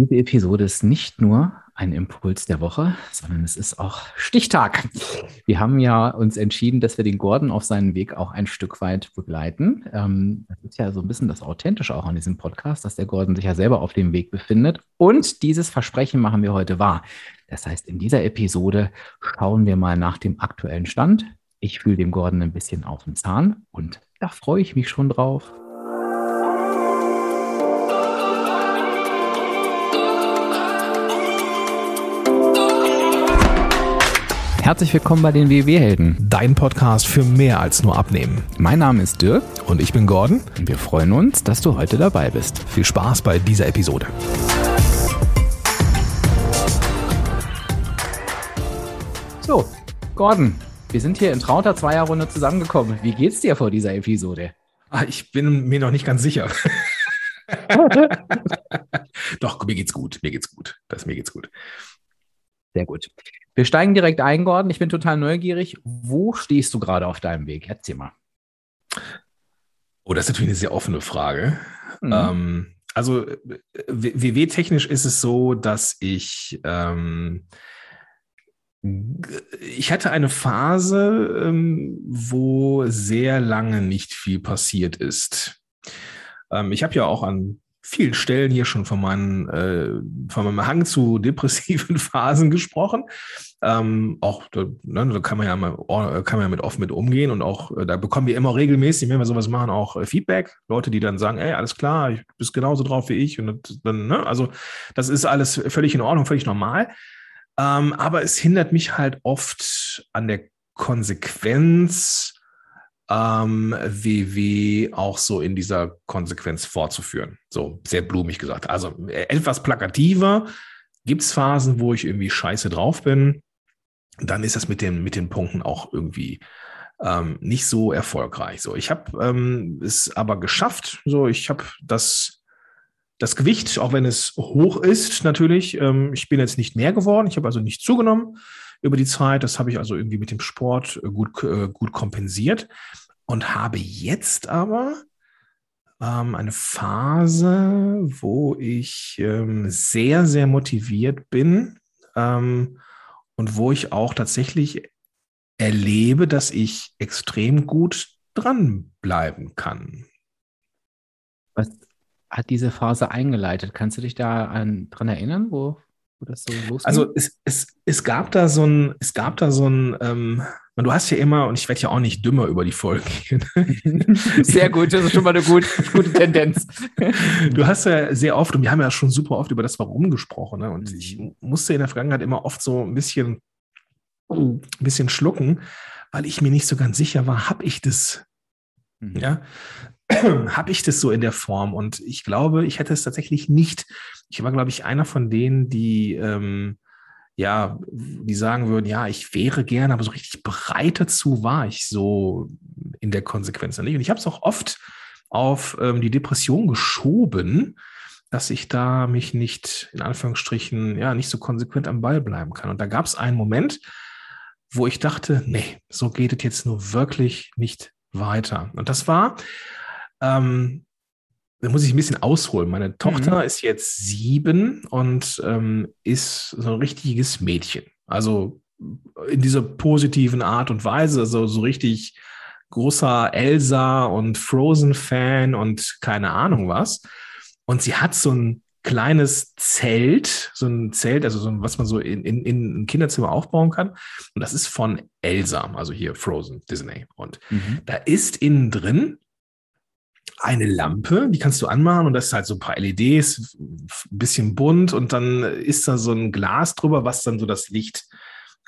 Diese Episode ist nicht nur ein Impuls der Woche, sondern es ist auch Stichtag. Wir haben ja uns entschieden, dass wir den Gordon auf seinen Weg auch ein Stück weit begleiten. Ähm, das ist ja so ein bisschen das Authentische auch an diesem Podcast, dass der Gordon sich ja selber auf dem Weg befindet. Und dieses Versprechen machen wir heute wahr. Das heißt, in dieser Episode schauen wir mal nach dem aktuellen Stand. Ich fühle dem Gordon ein bisschen auf den Zahn und da freue ich mich schon drauf. Herzlich willkommen bei den WW-Helden. Dein Podcast für mehr als nur Abnehmen. Mein Name ist Dirk. Und ich bin Gordon. Und wir freuen uns, dass du heute dabei bist. Viel Spaß bei dieser Episode. So, Gordon, wir sind hier in trauter Zweierrunde zusammengekommen. Wie geht's dir vor dieser Episode? Ah, ich bin mir noch nicht ganz sicher. Doch, mir geht's gut. Mir geht's gut. Das mir geht's gut. Sehr gut. Wir steigen direkt ein, Gordon. Ich bin total neugierig. Wo stehst du gerade auf deinem Weg? Erzähl mal. Oh, das ist natürlich eine sehr offene Frage. Mhm. Ähm, also WW-technisch ist es so, dass ich ähm, ich hatte eine Phase, ähm, wo sehr lange nicht viel passiert ist. Ähm, ich habe ja auch an vielen Stellen hier schon von, meinen, äh, von meinem Hang zu depressiven Phasen gesprochen. Ähm, auch da, ne, da kann man ja mal, kann man ja mit offen mit umgehen und auch äh, da bekommen wir immer regelmäßig, wenn wir sowas machen, auch äh, Feedback. Leute, die dann sagen, ey, alles klar, ich bist genauso drauf wie ich und dann, ne, also das ist alles völlig in Ordnung, völlig normal. Ähm, aber es hindert mich halt oft an der Konsequenz, ähm, WW auch so in dieser Konsequenz fortzuführen. So sehr blumig gesagt. Also äh, etwas plakativer. Gibt es Phasen, wo ich irgendwie scheiße drauf bin? Dann ist das mit den, mit den Punkten auch irgendwie ähm, nicht so erfolgreich. So, ich habe ähm, es aber geschafft. So, ich habe das, das Gewicht, auch wenn es hoch ist, natürlich. Ähm, ich bin jetzt nicht mehr geworden. Ich habe also nicht zugenommen über die Zeit. Das habe ich also irgendwie mit dem Sport äh, gut, äh, gut kompensiert und habe jetzt aber ähm, eine Phase, wo ich ähm, sehr, sehr motiviert bin ähm, und wo ich auch tatsächlich erlebe, dass ich extrem gut dranbleiben kann. Was hat diese Phase eingeleitet? Kannst du dich da daran erinnern, wo, wo das so losging? Also es, es, es gab da so ein, es gab da so ein, ähm, du hast ja immer, und ich werde ja auch nicht dümmer über die Folgen Sehr gut, das ist schon mal eine gut, gute Tendenz. Du hast ja sehr oft, und wir haben ja schon super oft über das Warum gesprochen, ne? und ich mhm. musste in der Vergangenheit immer oft so ein bisschen, ein bisschen schlucken, weil ich mir nicht so ganz sicher war, habe ich das? Mhm. Ja, habe ich das so in der Form? Und ich glaube, ich hätte es tatsächlich nicht. Ich war, glaube ich, einer von denen, die, ähm, ja, die sagen würden, ja, ich wäre gerne, aber so richtig bereit dazu war ich so in der Konsequenz nicht. Und ich habe es auch oft auf ähm, die Depression geschoben, dass ich da mich nicht, in Anführungsstrichen, ja, nicht so konsequent am Ball bleiben kann. Und da gab es einen Moment, wo ich dachte, nee, so geht es jetzt nur wirklich nicht weiter. Und das war, ähm, da muss ich ein bisschen ausholen. Meine Tochter mhm. ist jetzt sieben und ähm, ist so ein richtiges Mädchen. Also in dieser positiven Art und Weise, also so richtig großer Elsa und Frozen-Fan und keine Ahnung was. Und sie hat so ein kleines Zelt, so ein Zelt, also so ein, was man so in, in, in ein Kinderzimmer aufbauen kann. Und das ist von Elsa, also hier Frozen, Disney. Und mhm. da ist innen drin eine Lampe, die kannst du anmachen und das ist halt so ein paar LEDs, ein bisschen bunt und dann ist da so ein Glas drüber, was dann so das Licht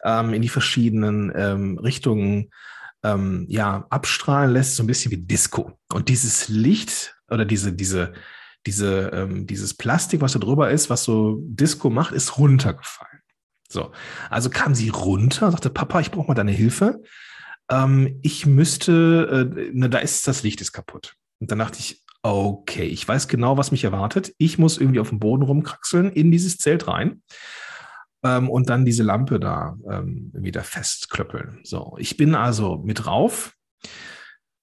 ähm, in die verschiedenen ähm, Richtungen ähm, ja, abstrahlen lässt, so ein bisschen wie Disco. Und dieses Licht oder diese, diese, diese, ähm, dieses Plastik, was da drüber ist, was so Disco macht, ist runtergefallen. So, also kam sie runter, sagte, Papa, ich brauche mal deine Hilfe. Ähm, ich müsste, äh, ne, da ist das Licht ist kaputt. Und dann dachte ich, okay, ich weiß genau, was mich erwartet. Ich muss irgendwie auf dem Boden rumkraxeln, in dieses Zelt rein ähm, und dann diese Lampe da ähm, wieder festklöppeln. So, ich bin also mit drauf.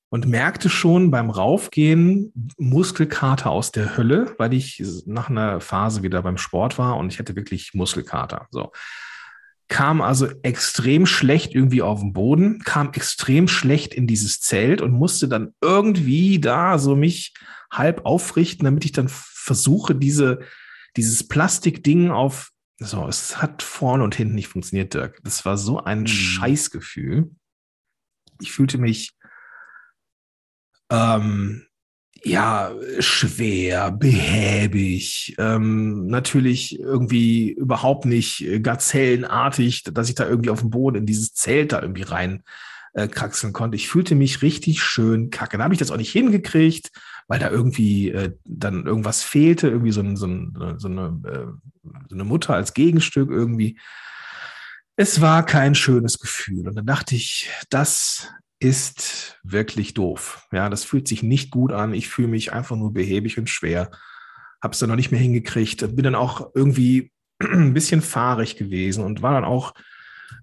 und merkte schon beim Raufgehen Muskelkater aus der Hölle, weil ich nach einer Phase wieder beim Sport war und ich hatte wirklich Muskelkater. So. Kam also extrem schlecht irgendwie auf den Boden, kam extrem schlecht in dieses Zelt und musste dann irgendwie da so mich halb aufrichten, damit ich dann versuche, diese, dieses Plastikding auf, so, es hat vorne und hinten nicht funktioniert, Dirk. Das war so ein mhm. Scheißgefühl. Ich fühlte mich ähm, ja, schwer, behäbig, ähm, natürlich irgendwie überhaupt nicht gazellenartig, dass ich da irgendwie auf dem Boden in dieses Zelt da irgendwie rein äh, kraxeln konnte. Ich fühlte mich richtig schön kacke. Dann habe ich das auch nicht hingekriegt, weil da irgendwie äh, dann irgendwas fehlte, irgendwie so, ein, so, ein, so, eine, äh, so eine Mutter als Gegenstück irgendwie. Es war kein schönes Gefühl. Und dann dachte ich, das ist wirklich doof. Ja, das fühlt sich nicht gut an. Ich fühle mich einfach nur behäbig und schwer. Habe es dann noch nicht mehr hingekriegt. Bin dann auch irgendwie ein bisschen fahrig gewesen und war dann auch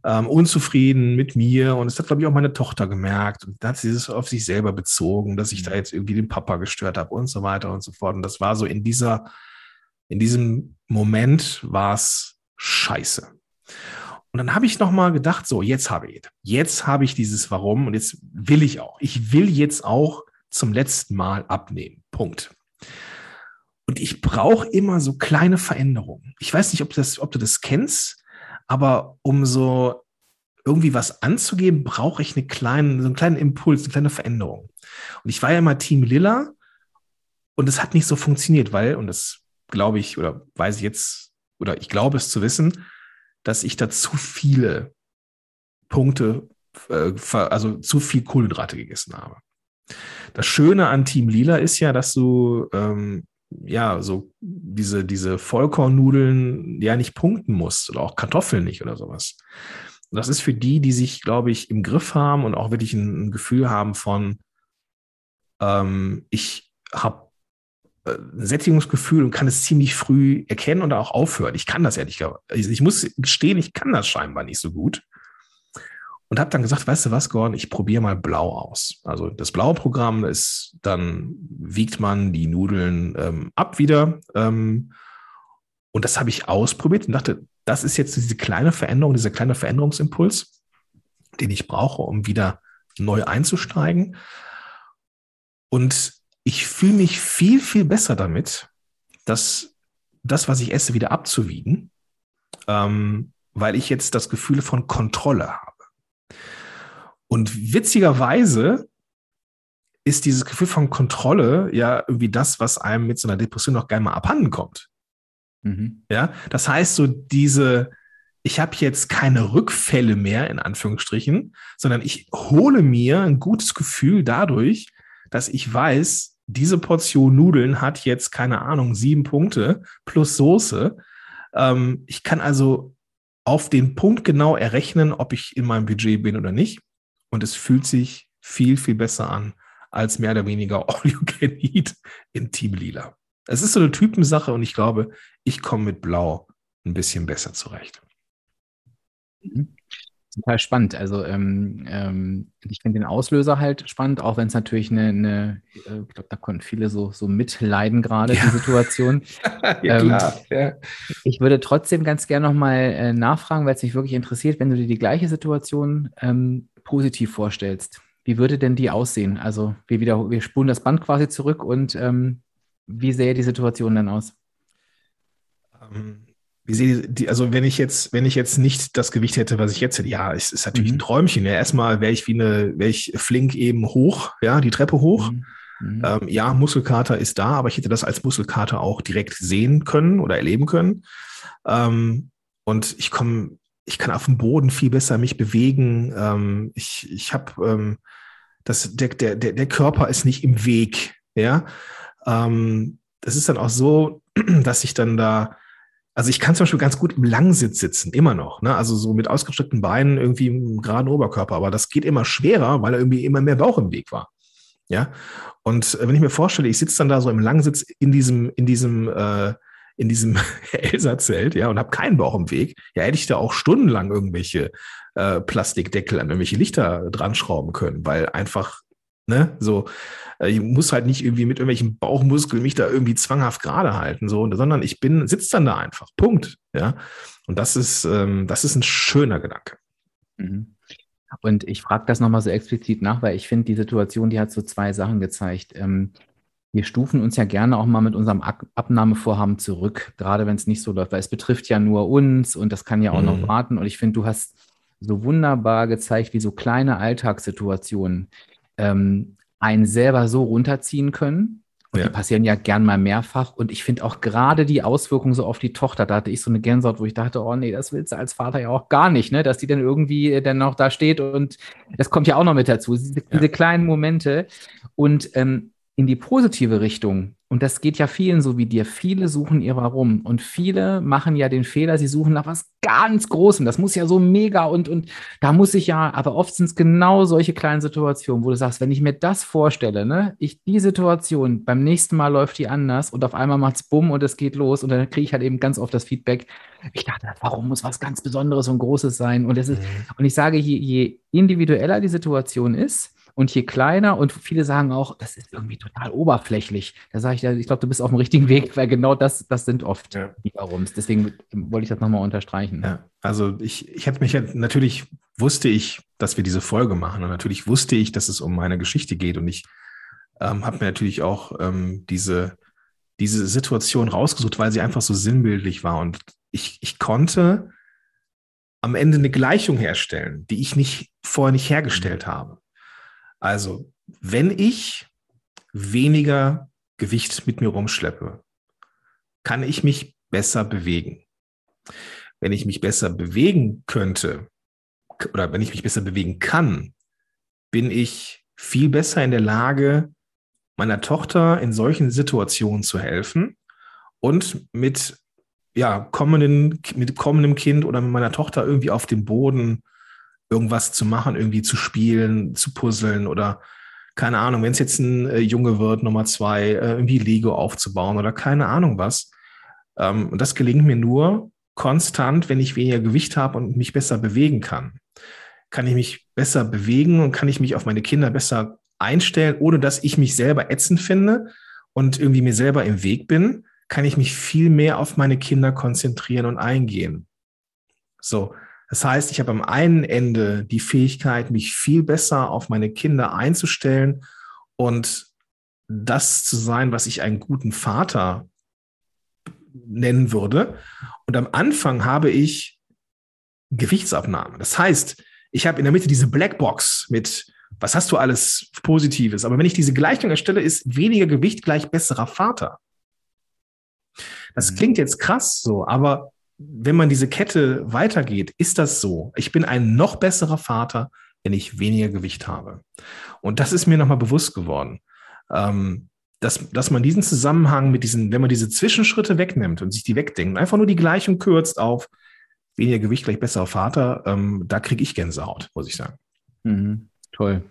ähm, unzufrieden mit mir. Und es hat, glaube ich, auch meine Tochter gemerkt. Und da hat sie es auf sich selber bezogen, dass ich da jetzt irgendwie den Papa gestört habe und so weiter und so fort. Und das war so in dieser, in diesem Moment war es scheiße. Und dann habe ich nochmal gedacht, so, jetzt habe ich, jetzt habe ich dieses Warum und jetzt will ich auch. Ich will jetzt auch zum letzten Mal abnehmen. Punkt. Und ich brauche immer so kleine Veränderungen. Ich weiß nicht, ob, das, ob du das kennst, aber um so irgendwie was anzugeben, brauche ich eine kleine, so einen kleinen Impuls, eine kleine Veränderung. Und ich war ja mal Team Lilla und es hat nicht so funktioniert, weil, und das glaube ich oder weiß ich jetzt, oder ich glaube es zu wissen, dass ich da zu viele Punkte, äh, also zu viel Kohlenhydrate gegessen habe. Das Schöne an Team Lila ist ja, dass du ähm, ja so diese, diese Vollkornnudeln ja nicht punkten musst oder auch Kartoffeln nicht oder sowas. Das ist für die, die sich, glaube ich, im Griff haben und auch wirklich ein, ein Gefühl haben von, ähm, ich habe Sättigungsgefühl und kann es ziemlich früh erkennen und auch aufhören. Ich kann das ehrlich gesagt. Ich muss gestehen, ich kann das scheinbar nicht so gut. Und habe dann gesagt, weißt du was, Gordon, ich probiere mal blau aus. Also das blaue Programm ist, dann wiegt man die Nudeln ähm, ab wieder. Ähm, und das habe ich ausprobiert und dachte, das ist jetzt diese kleine Veränderung, dieser kleine Veränderungsimpuls, den ich brauche, um wieder neu einzusteigen. Und ich fühle mich viel, viel besser damit, dass das, was ich esse, wieder abzuwiegen, ähm, weil ich jetzt das Gefühl von Kontrolle habe. Und witzigerweise ist dieses Gefühl von Kontrolle ja irgendwie das, was einem mit so einer Depression noch gerne mal abhanden kommt. Mhm. Ja, das heißt, so diese, ich habe jetzt keine Rückfälle mehr, in Anführungsstrichen, sondern ich hole mir ein gutes Gefühl dadurch, dass ich weiß, diese Portion Nudeln hat jetzt, keine Ahnung, sieben Punkte plus Soße. Ähm, ich kann also auf den Punkt genau errechnen, ob ich in meinem Budget bin oder nicht. Und es fühlt sich viel, viel besser an als mehr oder weniger All You Can Eat in Team Lila. Es ist so eine Typensache und ich glaube, ich komme mit Blau ein bisschen besser zurecht. Mhm total spannend. Also ähm, ähm, ich finde den Auslöser halt spannend, auch wenn es natürlich eine, eine äh, ich glaube, da konnten viele so, so mitleiden gerade, ja. die Situation. ja, ähm, klar. Ja. Ich würde trotzdem ganz gerne nochmal äh, nachfragen, weil es mich wirklich interessiert, wenn du dir die gleiche Situation ähm, positiv vorstellst. Wie würde denn die aussehen? Also wir, wieder, wir spulen das Band quasi zurück und ähm, wie sähe die Situation dann aus? Ähm, wie sehe die, also wenn ich jetzt, wenn ich jetzt nicht das Gewicht hätte, was ich jetzt hätte, ja, es ist natürlich mhm. ein Träumchen. Ja, erstmal wäre ich wie eine, wäre ich flink eben hoch, ja, die Treppe hoch. Mhm. Mhm. Ähm, ja, Muskelkater ist da, aber ich hätte das als Muskelkater auch direkt sehen können oder erleben können. Ähm, und ich komme, ich kann auf dem Boden viel besser mich bewegen. Ähm, ich ich habe ähm, das, der, der, der Körper ist nicht im Weg, ja. Ähm, das ist dann auch so, dass ich dann da also ich kann zum Beispiel ganz gut im Langsitz sitzen, immer noch. Ne? Also so mit ausgestreckten Beinen irgendwie im geraden Oberkörper. Aber das geht immer schwerer, weil irgendwie immer mehr Bauch im Weg war. Ja. Und wenn ich mir vorstelle, ich sitze dann da so im Langsitz in diesem, in diesem, äh, in diesem Elsa-Zelt, ja, und habe keinen Bauch im Weg, ja, hätte ich da auch stundenlang irgendwelche äh, Plastikdeckel an irgendwelche Lichter dran schrauben können, weil einfach Ne? So, äh, ich muss halt nicht irgendwie mit irgendwelchen Bauchmuskeln mich da irgendwie zwanghaft gerade halten, so, sondern ich bin, sitze dann da einfach. Punkt. Ja. Und das ist, ähm, das ist ein schöner Gedanke. Mhm. Und ich frage das nochmal so explizit nach, weil ich finde, die Situation, die hat so zwei Sachen gezeigt. Ähm, wir stufen uns ja gerne auch mal mit unserem Abnahmevorhaben zurück, gerade wenn es nicht so läuft, weil es betrifft ja nur uns und das kann ja auch mhm. noch warten. Und ich finde, du hast so wunderbar gezeigt, wie so kleine Alltagssituationen ähm, einen selber so runterziehen können. Und ja. die passieren ja gern mal mehrfach. Und ich finde auch gerade die Auswirkungen so auf die Tochter, da hatte ich so eine Gänsehaut, wo ich dachte, oh nee, das willst du als Vater ja auch gar nicht, ne? Dass die dann irgendwie dann noch da steht und das kommt ja auch noch mit dazu. Diese, ja. diese kleinen Momente. Und ähm, in die positive Richtung, und das geht ja vielen so wie dir, viele suchen ihr Warum und viele machen ja den Fehler, sie suchen nach was ganz Großem. Das muss ja so mega und, und da muss ich ja, aber oft sind es genau solche kleinen Situationen, wo du sagst, wenn ich mir das vorstelle, ne, ich die Situation, beim nächsten Mal läuft die anders und auf einmal macht es bumm und es geht los und dann kriege ich halt eben ganz oft das Feedback. Ich dachte, warum muss was ganz Besonderes und Großes sein? Und, das ist, mhm. und ich sage, je, je individueller die Situation ist, und je kleiner und viele sagen auch, das ist irgendwie total oberflächlich. Da sage ich, ich glaube, du bist auf dem richtigen Weg, weil genau das, das sind oft ja. die Warums. Deswegen wollte ich das nochmal unterstreichen. Ja, also ich, ich hätte mich ja, natürlich wusste ich, dass wir diese Folge machen und natürlich wusste ich, dass es um meine Geschichte geht und ich ähm, habe mir natürlich auch ähm, diese, diese Situation rausgesucht, weil sie einfach so sinnbildlich war und ich, ich konnte am Ende eine Gleichung herstellen, die ich nicht vorher nicht hergestellt mhm. habe. Also, wenn ich weniger Gewicht mit mir rumschleppe, kann ich mich besser bewegen. Wenn ich mich besser bewegen könnte oder wenn ich mich besser bewegen kann, bin ich viel besser in der Lage, meiner Tochter in solchen Situationen zu helfen und mit ja, kommenden, mit kommendem Kind oder mit meiner Tochter irgendwie auf dem Boden irgendwas zu machen, irgendwie zu spielen, zu puzzeln oder keine Ahnung, wenn es jetzt ein äh, Junge wird, Nummer zwei, äh, irgendwie Lego aufzubauen oder keine Ahnung was. Ähm, und das gelingt mir nur konstant, wenn ich weniger Gewicht habe und mich besser bewegen kann. Kann ich mich besser bewegen und kann ich mich auf meine Kinder besser einstellen, ohne dass ich mich selber ätzend finde und irgendwie mir selber im Weg bin, kann ich mich viel mehr auf meine Kinder konzentrieren und eingehen. So, das heißt, ich habe am einen Ende die Fähigkeit, mich viel besser auf meine Kinder einzustellen und das zu sein, was ich einen guten Vater nennen würde. Und am Anfang habe ich Gewichtsabnahme. Das heißt, ich habe in der Mitte diese Blackbox mit, was hast du alles Positives? Aber wenn ich diese Gleichung erstelle, ist weniger Gewicht gleich besserer Vater. Das mhm. klingt jetzt krass so, aber wenn man diese Kette weitergeht, ist das so. Ich bin ein noch besserer Vater, wenn ich weniger Gewicht habe. Und das ist mir nochmal bewusst geworden. Ähm, dass, dass man diesen Zusammenhang mit diesen, wenn man diese Zwischenschritte wegnimmt und sich die wegdenkt, einfach nur die Gleichung kürzt auf weniger Gewicht gleich besserer Vater, ähm, da kriege ich Gänsehaut, muss ich sagen. Mhm, toll.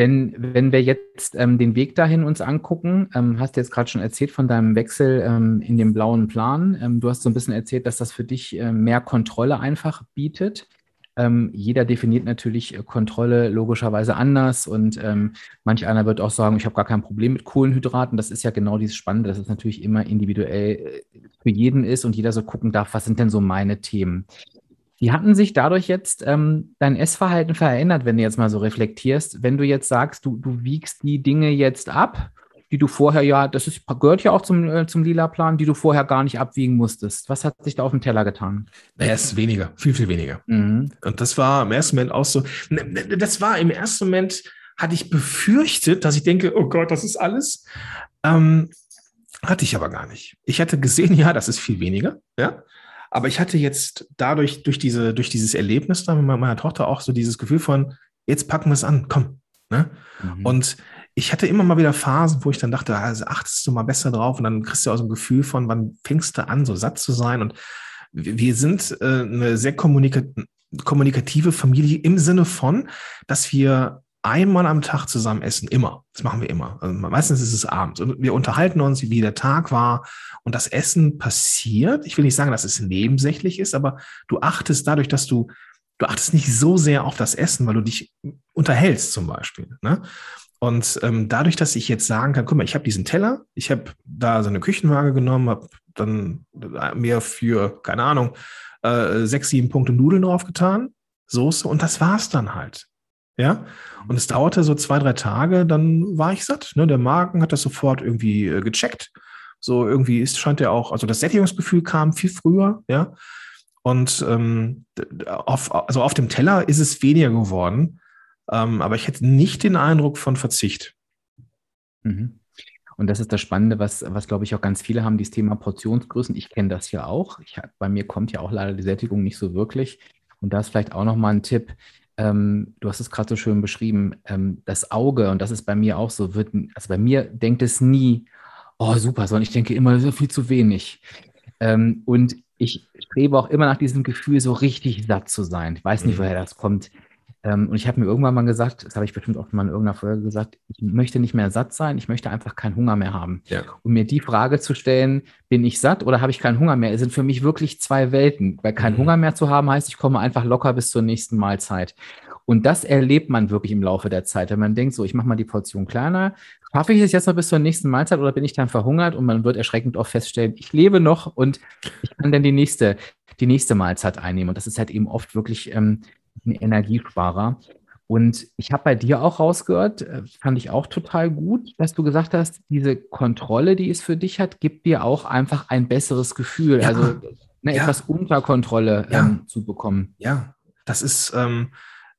Wenn, wenn wir jetzt ähm, den Weg dahin uns angucken, ähm, hast du jetzt gerade schon erzählt von deinem Wechsel ähm, in den blauen Plan. Ähm, du hast so ein bisschen erzählt, dass das für dich äh, mehr Kontrolle einfach bietet. Ähm, jeder definiert natürlich äh, Kontrolle logischerweise anders und ähm, manch einer wird auch sagen, ich habe gar kein Problem mit Kohlenhydraten. Das ist ja genau dieses Spannende, dass es natürlich immer individuell äh, für jeden ist und jeder so gucken darf, was sind denn so meine Themen. Wie hatten sich dadurch jetzt ähm, dein Essverhalten verändert, wenn du jetzt mal so reflektierst? Wenn du jetzt sagst, du, du wiegst die Dinge jetzt ab, die du vorher ja, das ist, gehört ja auch zum, äh, zum Lila-Plan, die du vorher gar nicht abwiegen musstest. Was hat sich da auf dem Teller getan? Naja, es ist weniger, viel, viel weniger. Mhm. Und das war im ersten Moment auch so, ne, ne, das war im ersten Moment, hatte ich befürchtet, dass ich denke, oh Gott, das ist alles. Ähm, hatte ich aber gar nicht. Ich hatte gesehen, ja, das ist viel weniger, ja. Aber ich hatte jetzt dadurch, durch, diese, durch dieses Erlebnis da mit meiner Tochter auch so dieses Gefühl von, jetzt packen wir es an, komm. Ne? Mhm. Und ich hatte immer mal wieder Phasen, wo ich dann dachte, also achtest du mal besser drauf und dann kriegst du auch so ein Gefühl von, wann fängst du an, so satt zu sein. Und wir sind äh, eine sehr kommunika kommunikative Familie im Sinne von, dass wir einmal am Tag zusammen essen, immer. Das machen wir immer. Also meistens ist es abends. Und wir unterhalten uns, wie der Tag war. Und das Essen passiert. Ich will nicht sagen, dass es nebensächlich ist, aber du achtest dadurch, dass du, du achtest nicht so sehr auf das Essen, weil du dich unterhältst zum Beispiel. Ne? Und ähm, dadurch, dass ich jetzt sagen kann, guck mal, ich habe diesen Teller, ich habe da so eine Küchenwaage genommen, habe dann mir für, keine Ahnung, äh, sechs, sieben Punkte Nudeln draufgetan, Soße und das war's dann halt. Ja, und es dauerte so zwei, drei Tage, dann war ich satt. Ne? Der Magen hat das sofort irgendwie äh, gecheckt. So irgendwie ist, scheint er auch, also das Sättigungsgefühl kam viel früher, ja. Und ähm, auf, also auf dem Teller ist es weniger geworden, ähm, aber ich hätte nicht den Eindruck von Verzicht. Mhm. Und das ist das Spannende, was, was glaube ich auch ganz viele haben, dieses Thema Portionsgrößen. Ich kenne das ja auch. Ich, bei mir kommt ja auch leider die Sättigung nicht so wirklich. Und da ist vielleicht auch nochmal ein Tipp. Ähm, du hast es gerade so schön beschrieben. Ähm, das Auge, und das ist bei mir auch so, wird, also bei mir denkt es nie, oh super, sondern ich denke immer so viel zu wenig. Ähm, und ich strebe auch immer nach diesem Gefühl, so richtig satt zu sein. Ich weiß nicht, mhm. woher das kommt. Ähm, und ich habe mir irgendwann mal gesagt, das habe ich bestimmt auch mal in irgendeiner Folge gesagt, ich möchte nicht mehr satt sein, ich möchte einfach keinen Hunger mehr haben. Ja. Und mir die Frage zu stellen, bin ich satt oder habe ich keinen Hunger mehr, sind für mich wirklich zwei Welten. Weil keinen mhm. Hunger mehr zu haben heißt, ich komme einfach locker bis zur nächsten Mahlzeit. Und das erlebt man wirklich im Laufe der Zeit. Wenn man denkt, so, ich mache mal die Portion kleiner, schaffe ich es jetzt noch bis zur nächsten Mahlzeit oder bin ich dann verhungert? Und man wird erschreckend oft feststellen, ich lebe noch und ich kann dann die nächste, die nächste Mahlzeit einnehmen. Und das ist halt eben oft wirklich ähm, ein Energiesparer. Und ich habe bei dir auch rausgehört, äh, fand ich auch total gut, dass du gesagt hast, diese Kontrolle, die es für dich hat, gibt dir auch einfach ein besseres Gefühl, ja, also ne, ja. etwas unter Kontrolle ja. ähm, zu bekommen. Ja, das ist, ähm,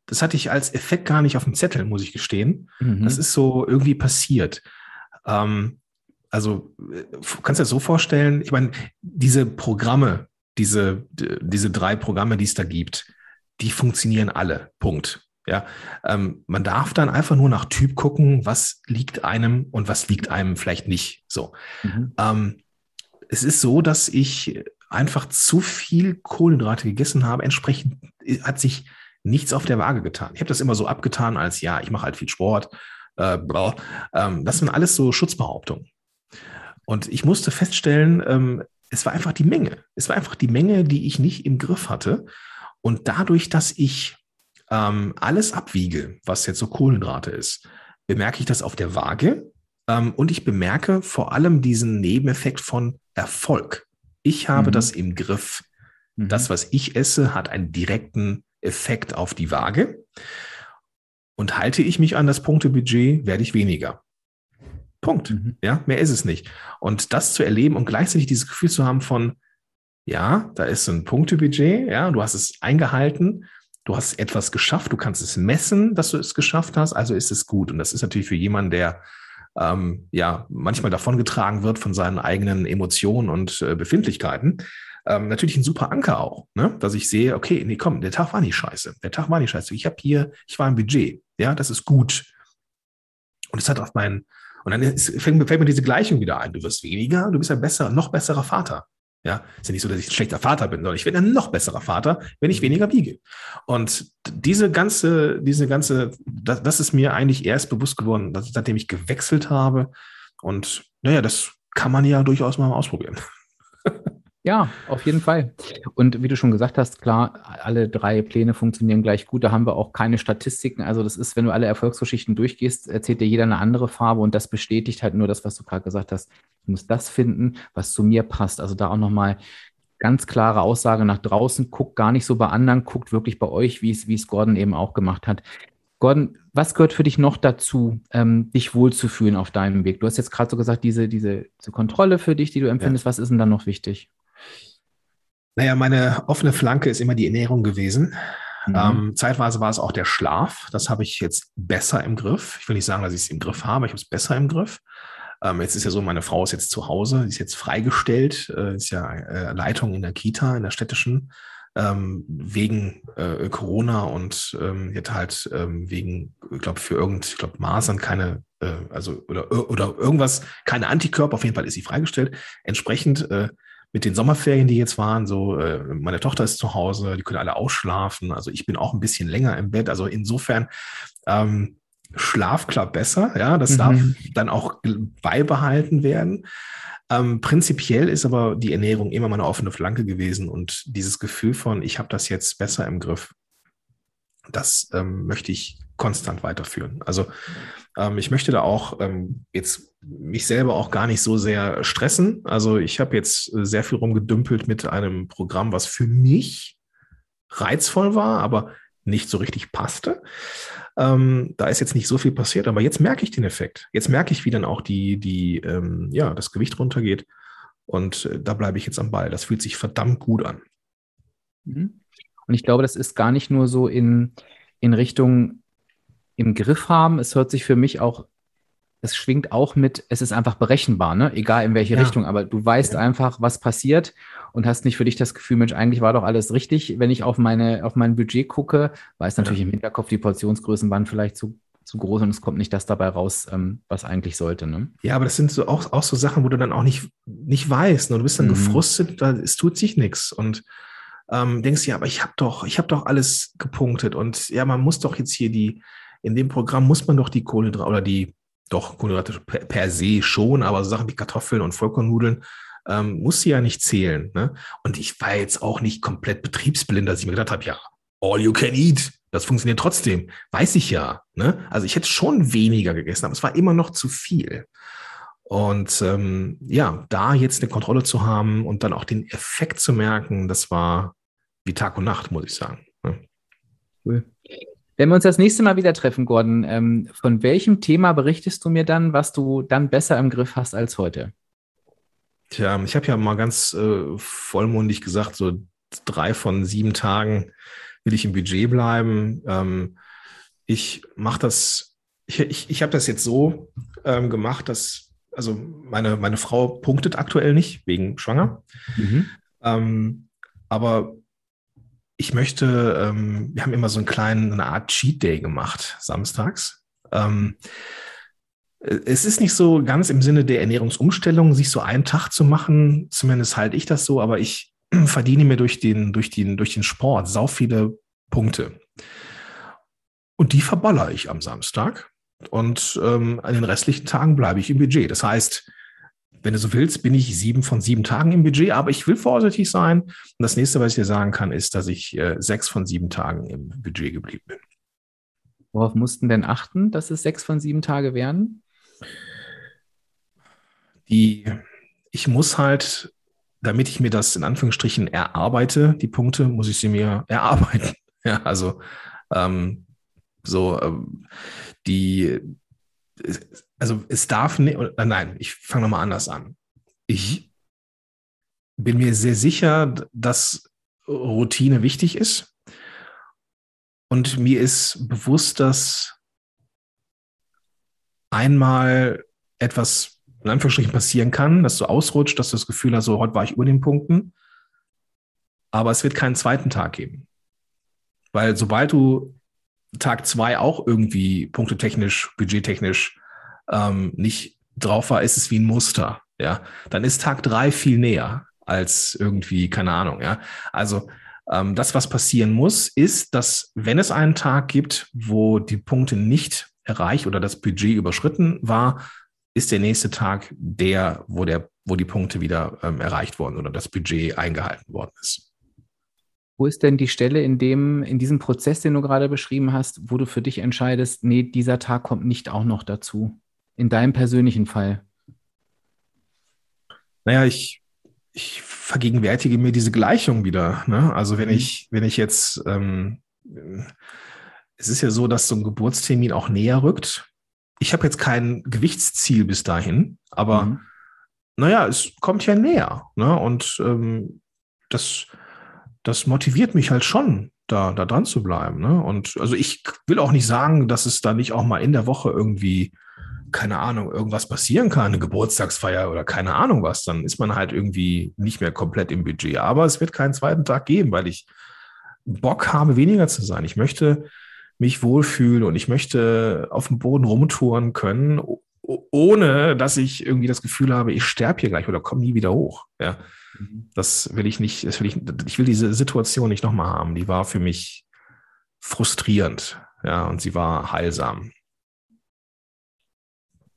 das hatte ich als Effekt gar nicht auf dem Zettel, muss ich gestehen. Mhm. Das ist so irgendwie passiert. Ähm, also äh, kannst du dir das so vorstellen, ich meine, diese Programme, diese, diese drei Programme, die es da gibt, die funktionieren alle. Punkt. Ja, ähm, man darf dann einfach nur nach Typ gucken, was liegt einem und was liegt einem vielleicht nicht. So. Mhm. Ähm, es ist so, dass ich einfach zu viel Kohlenhydrate gegessen habe. Entsprechend hat sich nichts auf der Waage getan. Ich habe das immer so abgetan als ja, ich mache halt viel Sport. Äh, ähm, das sind alles so Schutzbehauptungen. Und ich musste feststellen, ähm, es war einfach die Menge. Es war einfach die Menge, die ich nicht im Griff hatte. Und dadurch, dass ich ähm, alles abwiege, was jetzt so Kohlenhydrate ist, bemerke ich das auf der Waage ähm, und ich bemerke vor allem diesen Nebeneffekt von Erfolg. Ich habe mhm. das im Griff. Mhm. Das, was ich esse, hat einen direkten Effekt auf die Waage. Und halte ich mich an das Punktebudget, werde ich weniger. Punkt. Mhm. Ja, mehr ist es nicht. Und das zu erleben und gleichzeitig dieses Gefühl zu haben von, ja, da ist ein Punktebudget, ja, du hast es eingehalten, du hast etwas geschafft, du kannst es messen, dass du es geschafft hast, also ist es gut. Und das ist natürlich für jemanden, der ähm, ja manchmal davongetragen wird von seinen eigenen Emotionen und äh, Befindlichkeiten, ähm, natürlich ein super Anker auch, ne? dass ich sehe, okay, nee, komm, der Tag war nicht scheiße. Der Tag war nicht scheiße. Ich habe hier, ich war im Budget. Ja, das ist gut. Und es hat auf meinen, und dann ist, fällt, fällt mir diese Gleichung wieder ein. Du wirst weniger, du bist ein besser, noch besserer Vater. Ja, ist ja nicht so, dass ich ein schlechter Vater bin, sondern ich werde ein noch besserer Vater, wenn ich weniger wiege. Und diese ganze, diese ganze, das, das ist mir eigentlich erst bewusst geworden, dass, seitdem ich gewechselt habe. Und naja, das kann man ja durchaus mal ausprobieren. Ja, auf jeden Fall. Und wie du schon gesagt hast, klar, alle drei Pläne funktionieren gleich gut. Da haben wir auch keine Statistiken. Also das ist, wenn du alle Erfolgsgeschichten durchgehst, erzählt dir jeder eine andere Farbe und das bestätigt halt nur das, was du gerade gesagt hast. Ich muss das finden, was zu mir passt. Also da auch nochmal ganz klare Aussage nach draußen. Guckt gar nicht so bei anderen, guckt wirklich bei euch, wie es, wie es Gordon eben auch gemacht hat. Gordon, was gehört für dich noch dazu, ähm, dich wohlzufühlen auf deinem Weg? Du hast jetzt gerade so gesagt, diese, diese, diese Kontrolle für dich, die du empfindest. Ja. Was ist denn dann noch wichtig? Naja, meine offene Flanke ist immer die Ernährung gewesen. Mhm. Ähm, zeitweise war es auch der Schlaf. Das habe ich jetzt besser im Griff. Ich will nicht sagen, dass ich es im Griff habe, ich habe es besser im Griff. Ähm, jetzt ist ja so, meine Frau ist jetzt zu Hause, sie ist jetzt freigestellt, äh, ist ja äh, Leitung in der Kita, in der städtischen, ähm, wegen äh, Corona und ähm, jetzt halt ähm, wegen, ich glaube, für irgend, ich glaube, Masern keine, äh, also oder, oder irgendwas, keine Antikörper, auf jeden Fall ist sie freigestellt. Entsprechend äh, mit den Sommerferien, die jetzt waren, so, äh, meine Tochter ist zu Hause, die können alle ausschlafen. Also ich bin auch ein bisschen länger im Bett. Also insofern, ähm, Schlaf klappt besser, ja, das mhm. darf dann auch beibehalten werden. Ähm, prinzipiell ist aber die Ernährung immer meine offene Flanke gewesen und dieses Gefühl von, ich habe das jetzt besser im Griff, das ähm, möchte ich konstant weiterführen. Also Ähm, ich möchte da auch ähm, jetzt mich selber auch gar nicht so sehr stressen. Also ich habe jetzt sehr viel rumgedümpelt mit einem Programm, was für mich reizvoll war, aber nicht so richtig passte. Ähm, da ist jetzt nicht so viel passiert, aber jetzt merke ich den Effekt. Jetzt merke ich, wie dann auch die, die, ähm, ja, das Gewicht runtergeht. Und äh, da bleibe ich jetzt am Ball. Das fühlt sich verdammt gut an. Mhm. Und ich glaube, das ist gar nicht nur so in, in Richtung im Griff haben. Es hört sich für mich auch, es schwingt auch mit, es ist einfach berechenbar, ne? egal in welche ja. Richtung, aber du weißt ja. einfach, was passiert und hast nicht für dich das Gefühl, Mensch, eigentlich war doch alles richtig. Wenn ich auf, meine, auf mein Budget gucke, weiß natürlich ja. im Hinterkopf, die Portionsgrößen waren vielleicht zu, zu groß und es kommt nicht das dabei raus, ähm, was eigentlich sollte. Ne? Ja, aber das sind so auch, auch so Sachen, wo du dann auch nicht, nicht weißt. Ne? Du bist dann mhm. gefrustet, da, es tut sich nichts. Und ähm, denkst ja, aber ich habe doch, ich habe doch alles gepunktet und ja, man muss doch jetzt hier die, in dem Programm muss man doch die Kohlenhydrate oder die, doch Kohlenhydrate per, per se schon, aber Sachen wie Kartoffeln und Vollkornnudeln ähm, muss sie ja nicht zählen. Ne? Und ich war jetzt auch nicht komplett betriebsblind, dass ich mir gedacht habe, ja, all you can eat, das funktioniert trotzdem. Weiß ich ja. Ne? Also ich hätte schon weniger gegessen, aber es war immer noch zu viel. Und ähm, ja, da jetzt eine Kontrolle zu haben und dann auch den Effekt zu merken, das war wie Tag und Nacht, muss ich sagen. Ne? Cool. Wenn wir uns das nächste Mal wieder treffen, Gordon, ähm, von welchem Thema berichtest du mir dann, was du dann besser im Griff hast als heute? Tja, ich habe ja mal ganz äh, vollmundig gesagt, so drei von sieben Tagen will ich im Budget bleiben. Ähm, ich mache das, ich, ich, ich habe das jetzt so ähm, gemacht, dass, also meine, meine Frau punktet aktuell nicht wegen schwanger. Mhm. Ähm, aber ich möchte, ähm, wir haben immer so einen kleinen, eine Art Cheat Day gemacht, samstags. Ähm, es ist nicht so ganz im Sinne der Ernährungsumstellung, sich so einen Tag zu machen. Zumindest halte ich das so, aber ich verdiene mir durch den, durch den, durch den Sport sau viele Punkte. Und die verballere ich am Samstag. Und ähm, an den restlichen Tagen bleibe ich im Budget. Das heißt, wenn du so willst, bin ich sieben von sieben Tagen im Budget, aber ich will vorsichtig sein. Und das nächste, was ich dir sagen kann, ist, dass ich äh, sechs von sieben Tagen im Budget geblieben bin. Worauf mussten denn achten, dass es sechs von sieben Tage wären? Die, ich muss halt, damit ich mir das in Anführungsstrichen erarbeite, die Punkte, muss ich sie mir erarbeiten. Ja, also ähm, so ähm, die also es darf nicht, äh, nein, ich fange nochmal anders an. Ich bin mir sehr sicher, dass Routine wichtig ist. Und mir ist bewusst, dass einmal etwas in Anführungsstrichen passieren kann, dass du ausrutscht, dass du das Gefühl hast, so heute war ich über den Punkten. Aber es wird keinen zweiten Tag geben. Weil sobald du Tag zwei auch irgendwie punktetechnisch, budgettechnisch ähm, nicht drauf war, ist es wie ein Muster. Ja, dann ist Tag drei viel näher als irgendwie, keine Ahnung. Ja, also ähm, das, was passieren muss, ist, dass wenn es einen Tag gibt, wo die Punkte nicht erreicht oder das Budget überschritten war, ist der nächste Tag der, wo der, wo die Punkte wieder ähm, erreicht wurden oder das Budget eingehalten worden ist. Wo ist denn die Stelle in dem, in diesem Prozess, den du gerade beschrieben hast, wo du für dich entscheidest, nee, dieser Tag kommt nicht auch noch dazu? In deinem persönlichen Fall? Naja, ich, ich vergegenwärtige mir diese Gleichung wieder. Ne? Also wenn mhm. ich, wenn ich jetzt, ähm, es ist ja so, dass so ein Geburtstermin auch näher rückt. Ich habe jetzt kein Gewichtsziel bis dahin, aber mhm. naja, es kommt ja näher. Ne? Und ähm, das, das motiviert mich halt schon, da, da dran zu bleiben. Ne? Und also ich will auch nicht sagen, dass es da nicht auch mal in der Woche irgendwie, keine Ahnung, irgendwas passieren kann, eine Geburtstagsfeier oder keine Ahnung was. Dann ist man halt irgendwie nicht mehr komplett im Budget. Aber es wird keinen zweiten Tag geben, weil ich Bock habe, weniger zu sein. Ich möchte mich wohlfühlen und ich möchte auf dem Boden rumtouren können, ohne dass ich irgendwie das Gefühl habe, ich sterbe hier gleich oder komme nie wieder hoch. Ja. Mhm. Das will ich nicht, das will ich, ich will diese Situation nicht nochmal haben. Die war für mich frustrierend, ja, und sie war heilsam.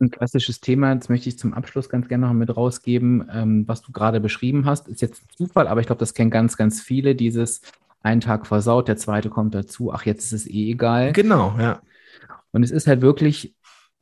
Ein klassisches Thema, jetzt möchte ich zum Abschluss ganz gerne noch mit rausgeben, ähm, was du gerade beschrieben hast, ist jetzt ein Zufall, aber ich glaube, das kennen ganz, ganz viele, dieses ein Tag versaut, der zweite kommt dazu, ach, jetzt ist es eh egal. Genau, ja. Und es ist halt wirklich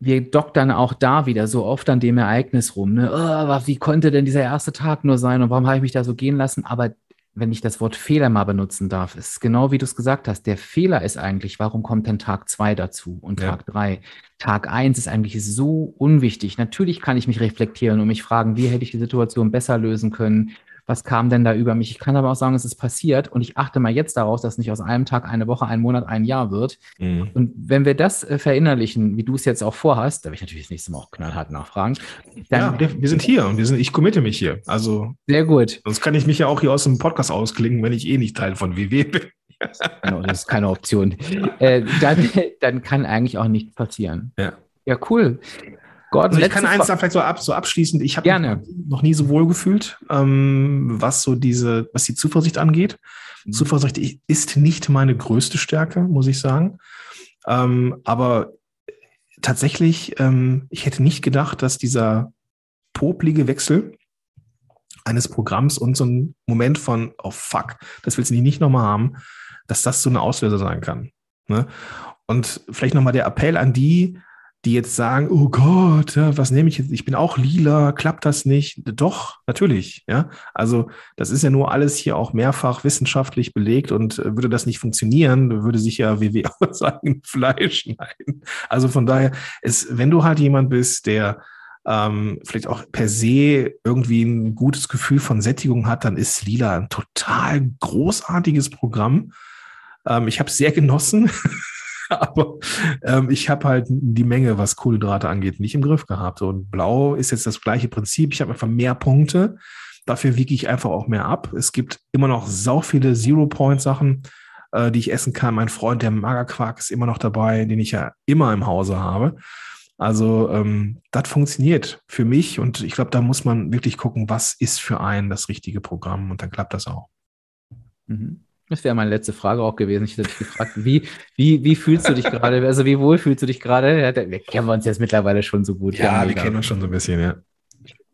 wir doktern auch da wieder so oft an dem Ereignis rum. Ne? Oh, wie konnte denn dieser erste Tag nur sein und warum habe ich mich da so gehen lassen? Aber wenn ich das Wort Fehler mal benutzen darf, ist genau wie du es gesagt hast. Der Fehler ist eigentlich, warum kommt denn Tag zwei dazu und ja. Tag drei? Tag eins ist eigentlich so unwichtig. Natürlich kann ich mich reflektieren und mich fragen, wie hätte ich die Situation besser lösen können? Was kam denn da über mich? Ich kann aber auch sagen, es ist passiert und ich achte mal jetzt daraus, dass nicht aus einem Tag eine Woche, ein Monat, ein Jahr wird. Mhm. Und wenn wir das äh, verinnerlichen, wie du es jetzt auch vorhast, da werde ich natürlich das nächste Mal auch knallhart nachfragen. ja, wir sind hier und wir sind, ich committe mich hier. Also sehr gut. Sonst kann ich mich ja auch hier aus dem Podcast ausklingen, wenn ich eh nicht Teil von WW bin. genau, das ist keine Option. äh, dann, dann kann eigentlich auch nichts passieren. Ja. Ja, cool. Gordon, also ich kann eins da vielleicht so, ab, so abschließend. Ich habe noch nie so wohl gefühlt, ähm, was so diese, was die Zuversicht angeht. Mhm. Zuversicht ist nicht meine größte Stärke, muss ich sagen. Ähm, aber tatsächlich, ähm, ich hätte nicht gedacht, dass dieser poplige Wechsel eines Programms und so ein Moment von, oh fuck, das willst du nicht nochmal haben, dass das so eine Auslöser sein kann. Ne? Und vielleicht nochmal der Appell an die, die jetzt sagen, oh Gott, was nehme ich jetzt? Ich bin auch lila, klappt das nicht? Doch, natürlich, ja. Also das ist ja nur alles hier auch mehrfach wissenschaftlich belegt und äh, würde das nicht funktionieren, würde sich ja WW sagen, Fleisch schneiden. Also von daher ist, wenn du halt jemand bist, der ähm, vielleicht auch per se irgendwie ein gutes Gefühl von Sättigung hat, dann ist Lila ein total großartiges Programm. Ähm, ich habe es sehr genossen. Aber ähm, ich habe halt die Menge, was Kohlenhydrate angeht, nicht im Griff gehabt. Und blau ist jetzt das gleiche Prinzip. Ich habe einfach mehr Punkte. Dafür wiege ich einfach auch mehr ab. Es gibt immer noch sau viele Zero-Point-Sachen, äh, die ich essen kann. Mein Freund, der Magerquark, ist immer noch dabei, den ich ja immer im Hause habe. Also ähm, das funktioniert für mich und ich glaube, da muss man wirklich gucken, was ist für einen das richtige Programm und dann klappt das auch. Mhm. Das wäre meine letzte Frage auch gewesen. Ich hätte dich gefragt, wie, wie, wie fühlst du dich gerade? Also wie wohl fühlst du dich gerade? Ja, wir kennen uns jetzt mittlerweile schon so gut. Ja, wir kennen uns schon so ein bisschen, ja.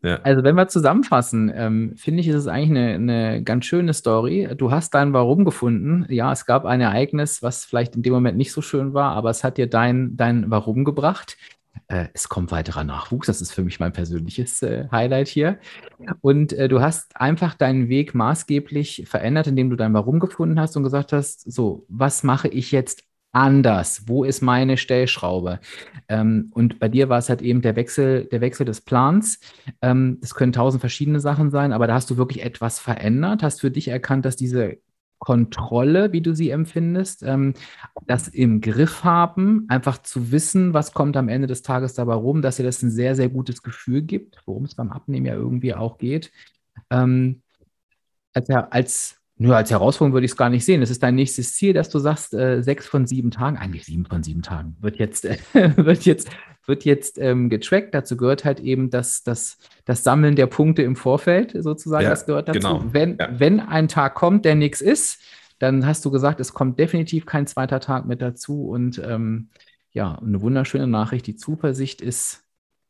ja. Also wenn wir zusammenfassen, ähm, finde ich, ist es eigentlich eine, eine ganz schöne Story. Du hast dein Warum gefunden. Ja, es gab ein Ereignis, was vielleicht in dem Moment nicht so schön war, aber es hat dir dein, dein Warum gebracht. Äh, es kommt weiterer Nachwuchs. Das ist für mich mein persönliches äh, Highlight hier. Und äh, du hast einfach deinen Weg maßgeblich verändert, indem du dein Warum gefunden hast und gesagt hast, so, was mache ich jetzt anders? Wo ist meine Stellschraube? Ähm, und bei dir war es halt eben der Wechsel, der Wechsel des Plans. Ähm, das können tausend verschiedene Sachen sein, aber da hast du wirklich etwas verändert, hast für dich erkannt, dass diese Kontrolle, wie du sie empfindest, ähm, das im Griff haben, einfach zu wissen, was kommt am Ende des Tages dabei rum, dass dir das ein sehr, sehr gutes Gefühl gibt, worum es beim Abnehmen ja irgendwie auch geht. Ähm, als, als, nur als Herausforderung würde ich es gar nicht sehen. Es ist dein nächstes Ziel, dass du sagst, äh, sechs von sieben Tagen, eigentlich sieben von sieben Tagen, wird jetzt, wird jetzt wird jetzt ähm, getrackt. Dazu gehört halt eben das, das, das Sammeln der Punkte im Vorfeld, sozusagen. Ja, das gehört dazu. Genau. Wenn, ja. wenn ein Tag kommt, der nichts ist, dann hast du gesagt, es kommt definitiv kein zweiter Tag mit dazu. Und ähm, ja, eine wunderschöne Nachricht. Die Zuversicht ist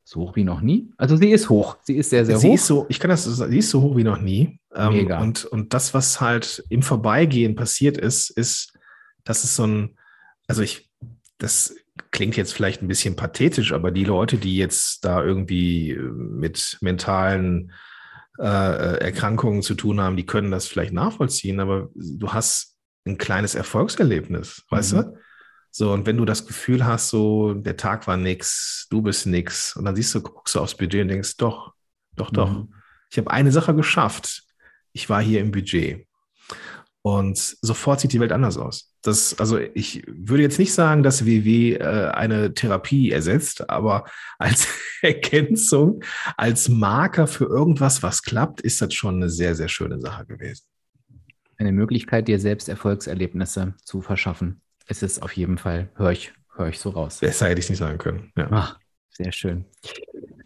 so hoch wie noch nie. Also sie ist hoch. Sie ist sehr, sehr sie hoch. Ist so, ich kann das, sie ist so hoch wie noch nie. Ähm. Und, und das, was halt im Vorbeigehen passiert ist, ist, dass es so ein, also ich, das klingt jetzt vielleicht ein bisschen pathetisch, aber die Leute, die jetzt da irgendwie äh, mit mentalen äh, äh, Erkrankungen zu tun haben, die können das vielleicht nachvollziehen, aber du hast ein kleines Erfolgserlebnis, mhm. weißt du? So, und wenn du das Gefühl hast, so, der Tag war nix, du bist nix, und dann siehst du, guckst du aufs Budget und denkst, doch, doch, doch, mhm. ich habe eine Sache geschafft. Ich war hier im Budget. Und sofort sieht die Welt anders aus. Das, also ich würde jetzt nicht sagen, dass WW äh, eine Therapie ersetzt, aber als Ergänzung, als Marker für irgendwas, was klappt, ist das schon eine sehr, sehr schöne Sache gewesen. Eine Möglichkeit, dir selbst Erfolgserlebnisse zu verschaffen. Es ist auf jeden Fall, höre ich, höre ich so raus. Besser hätte ich es nicht sagen können. Ja. Ach, sehr schön.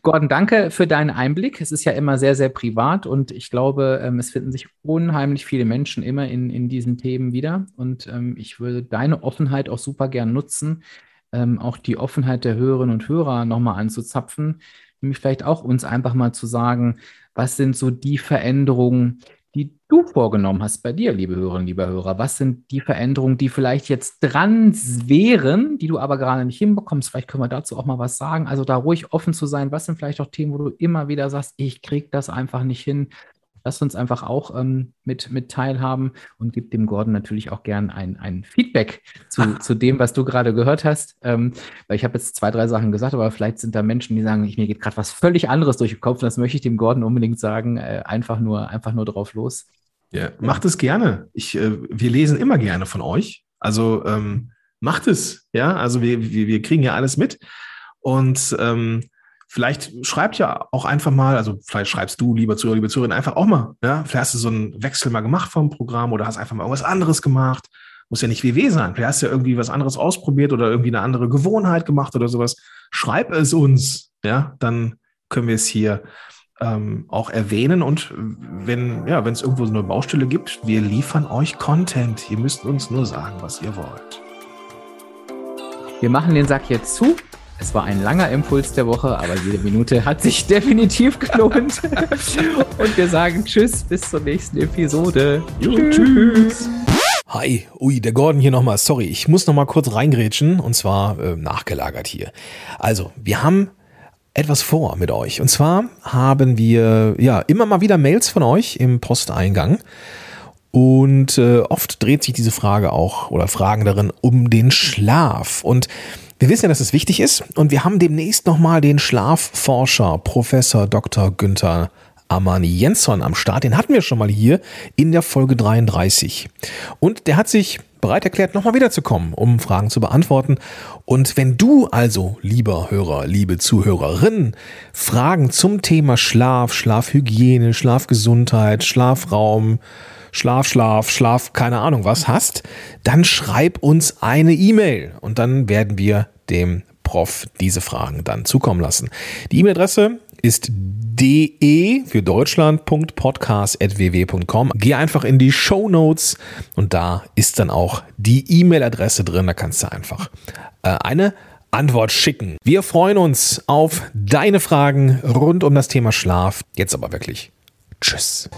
Gordon, danke für deinen Einblick. Es ist ja immer sehr, sehr privat und ich glaube, ähm, es finden sich unheimlich viele Menschen immer in, in diesen Themen wieder. Und ähm, ich würde deine Offenheit auch super gern nutzen, ähm, auch die Offenheit der Hörerinnen und Hörer nochmal anzuzapfen, nämlich vielleicht auch uns einfach mal zu sagen, was sind so die Veränderungen, die du vorgenommen hast bei dir, liebe Hörerinnen, lieber Hörer? Was sind die Veränderungen, die vielleicht jetzt dran wären, die du aber gerade nicht hinbekommst? Vielleicht können wir dazu auch mal was sagen. Also da ruhig offen zu sein. Was sind vielleicht auch Themen, wo du immer wieder sagst, ich kriege das einfach nicht hin? Lasst uns einfach auch ähm, mit, mit teilhaben und gib dem Gordon natürlich auch gern ein, ein Feedback zu, zu dem, was du gerade gehört hast. Ähm, weil ich habe jetzt zwei, drei Sachen gesagt, aber vielleicht sind da Menschen, die sagen, ich, mir geht gerade was völlig anderes durch den Kopf. Und das möchte ich dem Gordon unbedingt sagen. Äh, einfach, nur, einfach nur drauf los. Ja, macht es gerne. Ich, äh, wir lesen immer gerne von euch. Also ähm, macht es, ja. Also wir, wir, wir kriegen ja alles mit. Und ähm, Vielleicht schreibt ja auch einfach mal, also vielleicht schreibst du, lieber Zuhörer, liebe Zuhörerin, einfach auch mal. Ja? Vielleicht hast du so einen Wechsel mal gemacht vom Programm oder hast einfach mal irgendwas anderes gemacht. Muss ja nicht WW sein. Vielleicht hast du ja irgendwie was anderes ausprobiert oder irgendwie eine andere Gewohnheit gemacht oder sowas. Schreib es uns. Ja, dann können wir es hier ähm, auch erwähnen. Und wenn, ja, wenn es irgendwo so eine Baustelle gibt, wir liefern euch Content. Ihr müsst uns nur sagen, was ihr wollt. Wir machen den Sack jetzt zu. Es war ein langer Impuls der Woche, aber jede Minute hat sich definitiv gelohnt. Und wir sagen Tschüss, bis zur nächsten Episode. Jo, tschüss. Hi, ui, der Gordon hier nochmal. Sorry, ich muss nochmal kurz reingrätschen und zwar äh, nachgelagert hier. Also, wir haben etwas vor mit euch. Und zwar haben wir ja immer mal wieder Mails von euch im Posteingang. Und äh, oft dreht sich diese Frage auch oder Fragen darin um den Schlaf. Und wir wissen ja, dass es wichtig ist und wir haben demnächst nochmal den Schlafforscher Professor Dr. Günther Armani Jensson am Start. Den hatten wir schon mal hier in der Folge 33. Und der hat sich bereit erklärt, nochmal wiederzukommen, um Fragen zu beantworten. Und wenn du also, lieber Hörer, liebe Zuhörerin, Fragen zum Thema Schlaf, Schlafhygiene, Schlafgesundheit, Schlafraum, Schlaf, Schlaf, Schlaf, keine Ahnung was hast, dann schreib uns eine E-Mail und dann werden wir dem Prof diese Fragen dann zukommen lassen. Die E-Mail-Adresse ist de für deutschland.podcast.ww.com. Geh einfach in die Show Notes und da ist dann auch die E-Mail-Adresse drin. Da kannst du einfach äh, eine Antwort schicken. Wir freuen uns auf deine Fragen rund um das Thema Schlaf. Jetzt aber wirklich. Tschüss.